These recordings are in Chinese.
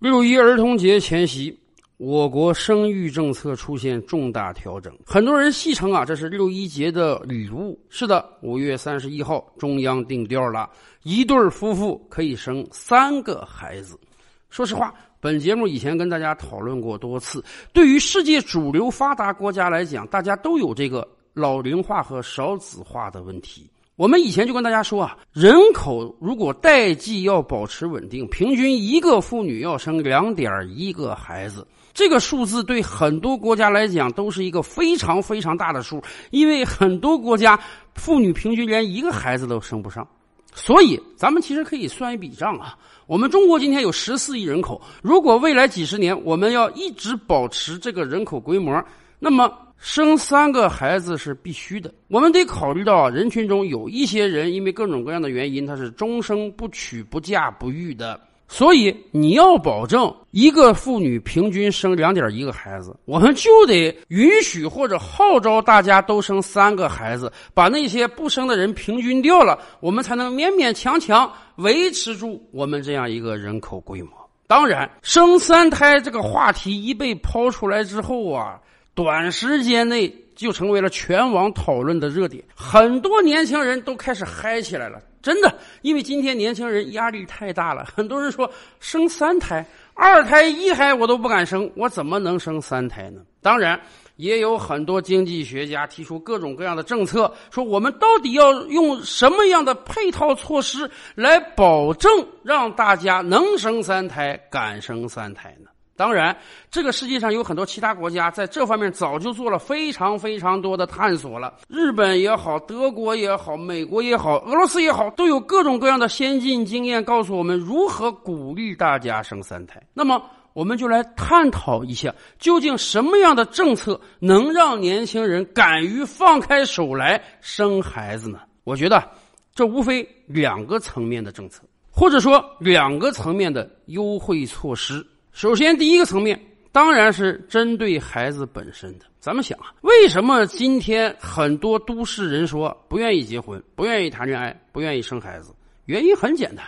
六一儿童节前夕，我国生育政策出现重大调整，很多人戏称啊，这是六一节的礼物。是的，五月三十一号，中央定调了，一对夫妇可以生三个孩子。说实话，本节目以前跟大家讨论过多次，对于世界主流发达国家来讲，大家都有这个老龄化和少子化的问题。我们以前就跟大家说啊，人口如果代际要保持稳定，平均一个妇女要生两点一个孩子。这个数字对很多国家来讲都是一个非常非常大的数，因为很多国家妇女平均连一个孩子都生不上。所以，咱们其实可以算一笔账啊，我们中国今天有十四亿人口，如果未来几十年我们要一直保持这个人口规模，那么。生三个孩子是必须的，我们得考虑到人群中有一些人因为各种各样的原因，他是终生不娶不嫁不育的，所以你要保证一个妇女平均生两点一个孩子，我们就得允许或者号召大家都生三个孩子，把那些不生的人平均掉了，我们才能勉勉强强维持住我们这样一个人口规模。当然，生三胎这个话题一被抛出来之后啊。短时间内就成为了全网讨论的热点，很多年轻人都开始嗨起来了。真的，因为今天年轻人压力太大了，很多人说生三胎、二胎、一胎我都不敢生，我怎么能生三胎呢？当然，也有很多经济学家提出各种各样的政策，说我们到底要用什么样的配套措施来保证让大家能生三胎、敢生三胎呢？当然，这个世界上有很多其他国家在这方面早就做了非常非常多的探索了。日本也好，德国也好，美国也好，俄罗斯也好，都有各种各样的先进经验，告诉我们如何鼓励大家生三胎。那么，我们就来探讨一下，究竟什么样的政策能让年轻人敢于放开手来生孩子呢？我觉得，这无非两个层面的政策，或者说两个层面的优惠措施。首先，第一个层面当然是针对孩子本身的。咱们想啊，为什么今天很多都市人说不愿意结婚、不愿意谈恋爱、不愿意生孩子？原因很简单，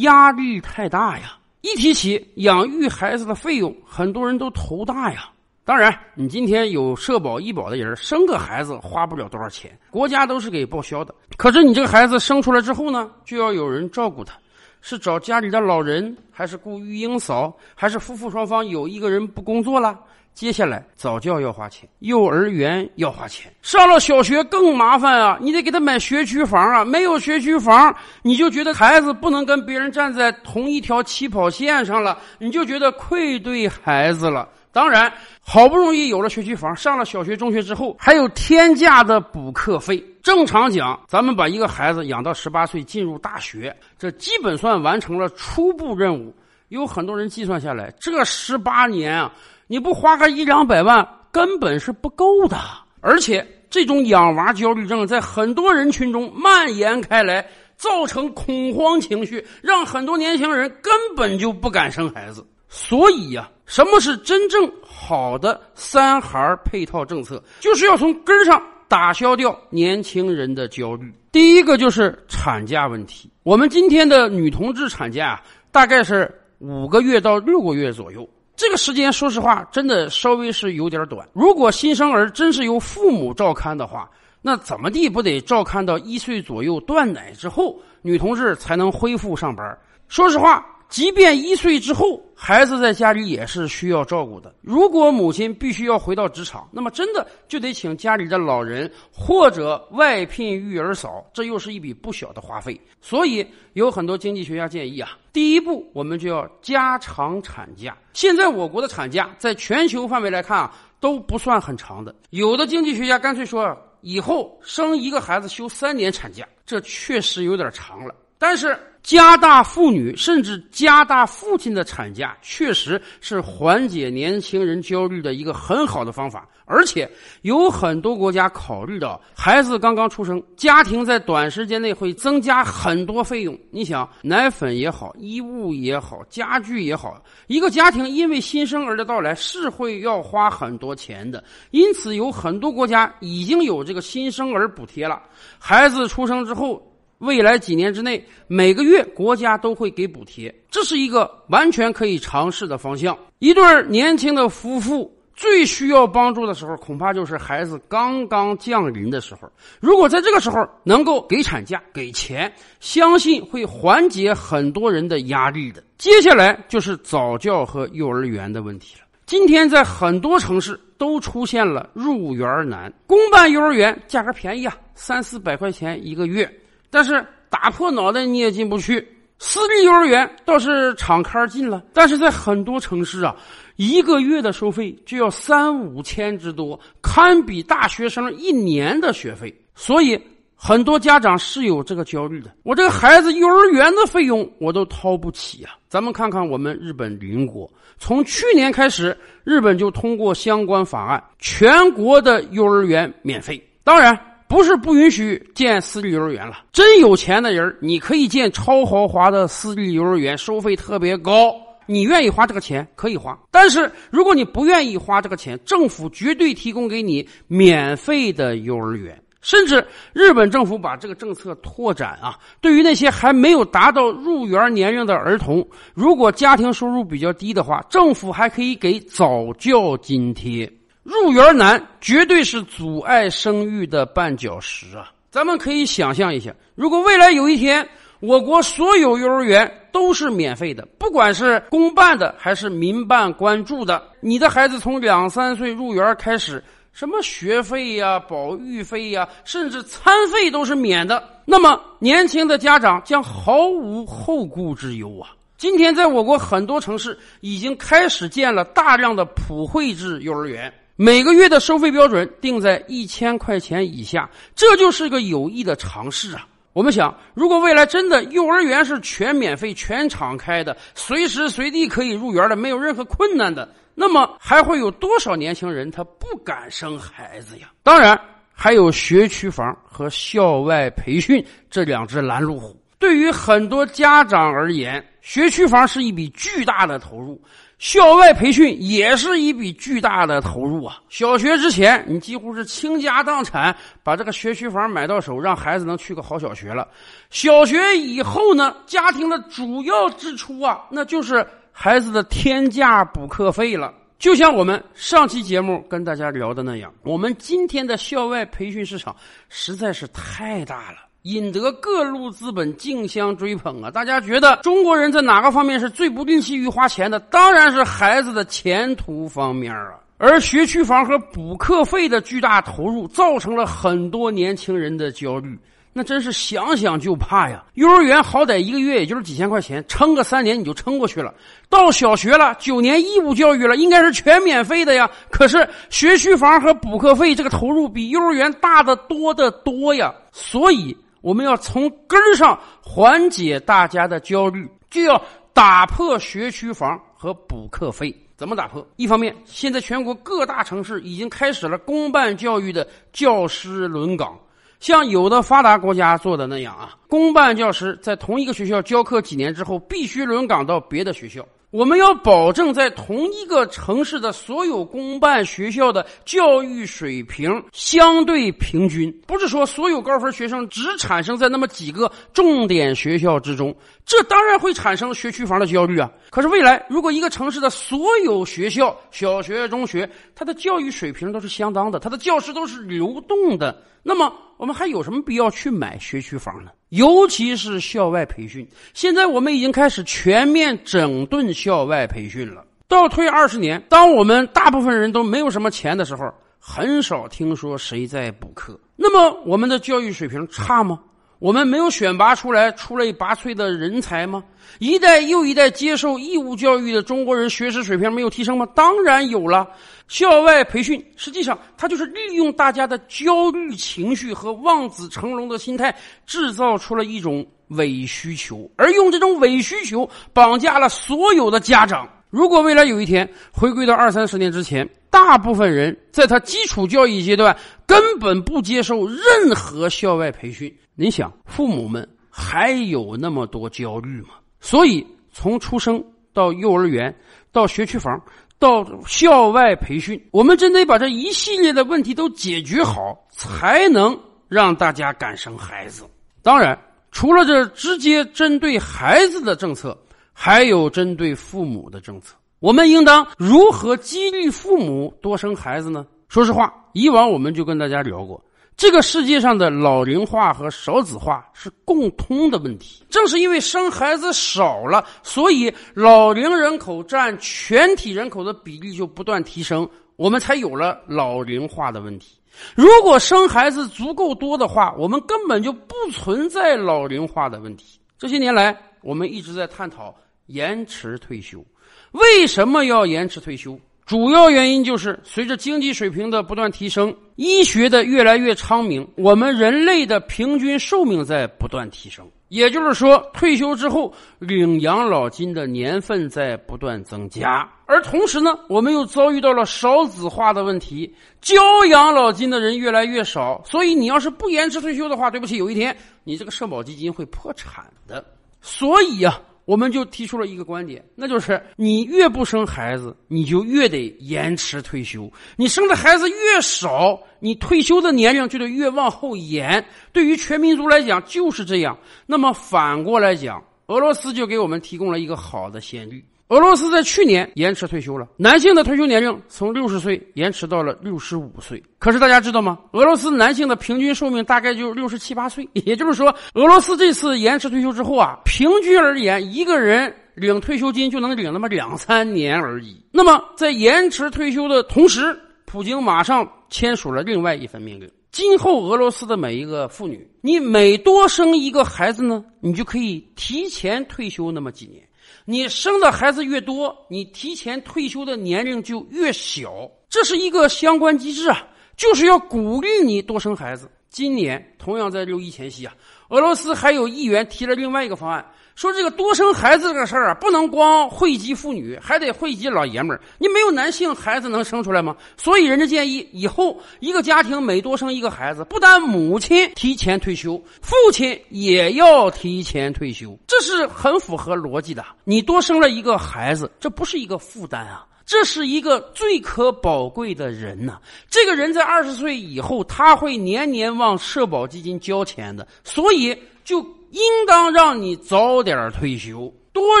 压力太大呀！一提起养育孩子的费用，很多人都头大呀。当然，你今天有社保、医保的人，生个孩子花不了多少钱，国家都是给报销的。可是你这个孩子生出来之后呢，就要有人照顾他。是找家里的老人，还是雇育婴嫂，还是夫妇双方有一个人不工作了？接下来早教要花钱，幼儿园要花钱，上了小学更麻烦啊！你得给他买学区房啊！没有学区房，你就觉得孩子不能跟别人站在同一条起跑线上了，你就觉得愧对孩子了。当然，好不容易有了学区房，上了小学、中学之后，还有天价的补课费。正常讲，咱们把一个孩子养到十八岁进入大学，这基本算完成了初步任务。有很多人计算下来，这十八年啊，你不花个一两百万，根本是不够的。而且，这种养娃焦虑症在很多人群中蔓延开来，造成恐慌情绪，让很多年轻人根本就不敢生孩子。所以呀。什么是真正好的三孩配套政策？就是要从根上打消掉年轻人的焦虑。第一个就是产假问题。我们今天的女同志产假啊，大概是五个月到六个月左右。这个时间，说实话，真的稍微是有点短。如果新生儿真是由父母照看的话，那怎么地不得照看到一岁左右断奶之后，女同志才能恢复上班？说实话。即便一岁之后，孩子在家里也是需要照顾的。如果母亲必须要回到职场，那么真的就得请家里的老人或者外聘育儿嫂，这又是一笔不小的花费。所以有很多经济学家建议啊，第一步我们就要加长产假。现在我国的产假在全球范围来看啊，都不算很长的。有的经济学家干脆说，以后生一个孩子休三年产假，这确实有点长了。但是。加大妇女甚至加大父亲的产假，确实是缓解年轻人焦虑的一个很好的方法。而且有很多国家考虑到孩子刚刚出生，家庭在短时间内会增加很多费用。你想，奶粉也好，衣物也好，家具也好，一个家庭因为新生儿的到来是会要花很多钱的。因此，有很多国家已经有这个新生儿补贴了。孩子出生之后。未来几年之内，每个月国家都会给补贴，这是一个完全可以尝试的方向。一对年轻的夫妇。最需要帮助的时候，恐怕就是孩子刚刚降临的时候。如果在这个时候能够给产假、给钱，相信会缓解很多人的压力的。接下来就是早教和幼儿园的问题了。今天在很多城市都出现了入园难，公办幼儿园价格便宜啊，三四百块钱一个月，但是打破脑袋你也进不去。私立幼儿园倒是敞开进了，但是在很多城市啊。一个月的收费就要三五千之多，堪比大学生一年的学费。所以很多家长是有这个焦虑的：我这个孩子幼儿园的费用我都掏不起啊！咱们看看我们日本邻国，从去年开始，日本就通过相关法案，全国的幼儿园免费。当然，不是不允许建私立幼儿园了。真有钱的人，你可以建超豪华的私立幼儿园，收费特别高。你愿意花这个钱可以花，但是如果你不愿意花这个钱，政府绝对提供给你免费的幼儿园，甚至日本政府把这个政策拓展啊，对于那些还没有达到入园年龄的儿童，如果家庭收入比较低的话，政府还可以给早教津贴。入园难绝对是阻碍生育的绊脚石啊！咱们可以想象一下，如果未来有一天。我国所有幼儿园都是免费的，不管是公办的还是民办关注的。你的孩子从两三岁入园开始，什么学费呀、保育费呀，甚至餐费都是免的。那么，年轻的家长将毫无后顾之忧啊！今天，在我国很多城市已经开始建了大量的普惠制幼儿园，每个月的收费标准定在一千块钱以下，这就是个有益的尝试啊！我们想，如果未来真的幼儿园是全免费、全敞开的，随时随地可以入园的，没有任何困难的，那么还会有多少年轻人他不敢生孩子呀？当然，还有学区房和校外培训这两只拦路虎。对于很多家长而言，学区房是一笔巨大的投入。校外培训也是一笔巨大的投入啊！小学之前，你几乎是倾家荡产把这个学区房买到手，让孩子能去个好小学了。小学以后呢，家庭的主要支出啊，那就是孩子的天价补课费了。就像我们上期节目跟大家聊的那样，我们今天的校外培训市场实在是太大了。引得各路资本竞相追捧啊！大家觉得中国人在哪个方面是最不吝惜于花钱的？当然是孩子的前途方面啊！而学区房和补课费的巨大投入，造成了很多年轻人的焦虑。那真是想想就怕呀！幼儿园好歹一个月也就是几千块钱，撑个三年你就撑过去了。到小学了，九年义务教育了，应该是全免费的呀。可是学区房和补课费这个投入比幼儿园大得多得多呀，所以。我们要从根儿上缓解大家的焦虑，就要打破学区房和补课费。怎么打破？一方面，现在全国各大城市已经开始了公办教育的教师轮岗，像有的发达国家做的那样啊，公办教师在同一个学校教课几年之后，必须轮岗到别的学校。我们要保证在同一个城市的所有公办学校的教育水平相对平均，不是说所有高分学生只产生在那么几个重点学校之中，这当然会产生学区房的焦虑啊。可是未来，如果一个城市的所有学校，小学、中学，它的教育水平都是相当的，它的教师都是流动的。那么，我们还有什么必要去买学区房呢？尤其是校外培训，现在我们已经开始全面整顿校外培训了。倒退二十年，当我们大部分人都没有什么钱的时候，很少听说谁在补课。那么，我们的教育水平差吗？我们没有选拔出来出类拔萃的人才吗？一代又一代接受义务教育的中国人学识水平没有提升吗？当然有了。校外培训实际上它就是利用大家的焦虑情绪和望子成龙的心态，制造出了一种伪需求，而用这种伪需求绑架了所有的家长。如果未来有一天回归到二三十年之前，大部分人在他基础教育阶段根本不接受任何校外培训。你想，父母们还有那么多焦虑吗？所以，从出生到幼儿园，到学区房，到校外培训，我们真得把这一系列的问题都解决好，才能让大家敢生孩子。当然，除了这直接针对孩子的政策，还有针对父母的政策。我们应当如何激励父母多生孩子呢？说实话，以往我们就跟大家聊过，这个世界上的老龄化和少子化是共通的问题。正是因为生孩子少了，所以老龄人口占全体人口的比例就不断提升，我们才有了老龄化的问题。如果生孩子足够多的话，我们根本就不存在老龄化的问题。这些年来，我们一直在探讨延迟退休。为什么要延迟退休？主要原因就是随着经济水平的不断提升，医学的越来越昌明，我们人类的平均寿命在不断提升。也就是说，退休之后领养老金的年份在不断增加，而同时呢，我们又遭遇到了少子化的问题，交养老金的人越来越少。所以，你要是不延迟退休的话，对不起，有一天你这个社保基金会破产的。所以呀。我们就提出了一个观点，那就是你越不生孩子，你就越得延迟退休；你生的孩子越少，你退休的年龄就得越往后延。对于全民族来讲就是这样。那么反过来讲，俄罗斯就给我们提供了一个好的先例。俄罗斯在去年延迟退休了，男性的退休年龄从六十岁延迟到了六十五岁。可是大家知道吗？俄罗斯男性的平均寿命大概就六十七八岁，也就是说，俄罗斯这次延迟退休之后啊，平均而言，一个人领退休金就能领那么两三年而已。那么在延迟退休的同时，普京马上签署了另外一份命令：今后俄罗斯的每一个妇女，你每多生一个孩子呢，你就可以提前退休那么几年。你生的孩子越多，你提前退休的年龄就越小，这是一个相关机制啊，就是要鼓励你多生孩子。今年同样在六一前夕啊，俄罗斯还有议员提了另外一个方案。说这个多生孩子这个事儿啊，不能光惠及妇女，还得惠及老爷们儿。你没有男性孩子能生出来吗？所以人家建议以后一个家庭每多生一个孩子，不但母亲提前退休，父亲也要提前退休，这是很符合逻辑的。你多生了一个孩子，这不是一个负担啊，这是一个最可宝贵的人呐。这个人在二十岁以后，他会年年往社保基金交钱的，所以就。应当让你早点退休，多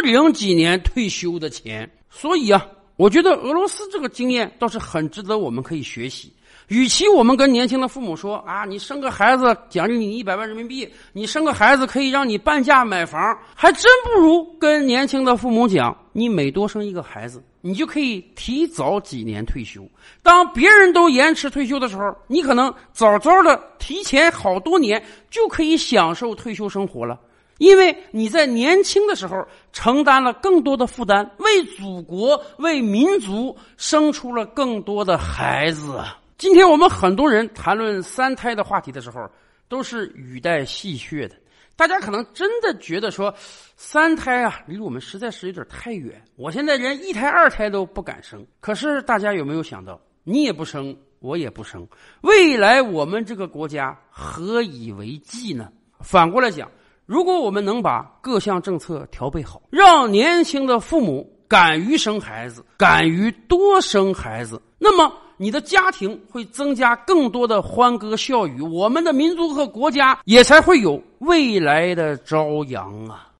领几年退休的钱。所以啊，我觉得俄罗斯这个经验倒是很值得我们可以学习。与其我们跟年轻的父母说啊，你生个孩子奖励你一百万人民币，你生个孩子可以让你半价买房，还真不如跟年轻的父母讲，你每多生一个孩子。你就可以提早几年退休。当别人都延迟退休的时候，你可能早早的提前好多年就可以享受退休生活了。因为你在年轻的时候承担了更多的负担，为祖国、为民族生出了更多的孩子。今天我们很多人谈论三胎的话题的时候，都是语带戏谑的。大家可能真的觉得说，三胎啊，离我们实在是有点太远。我现在连一胎、二胎都不敢生。可是大家有没有想到，你也不生，我也不生，未来我们这个国家何以为继呢？反过来讲，如果我们能把各项政策调配好，让年轻的父母敢于生孩子，敢于多生孩子，那么。你的家庭会增加更多的欢歌笑语，我们的民族和国家也才会有未来的朝阳啊！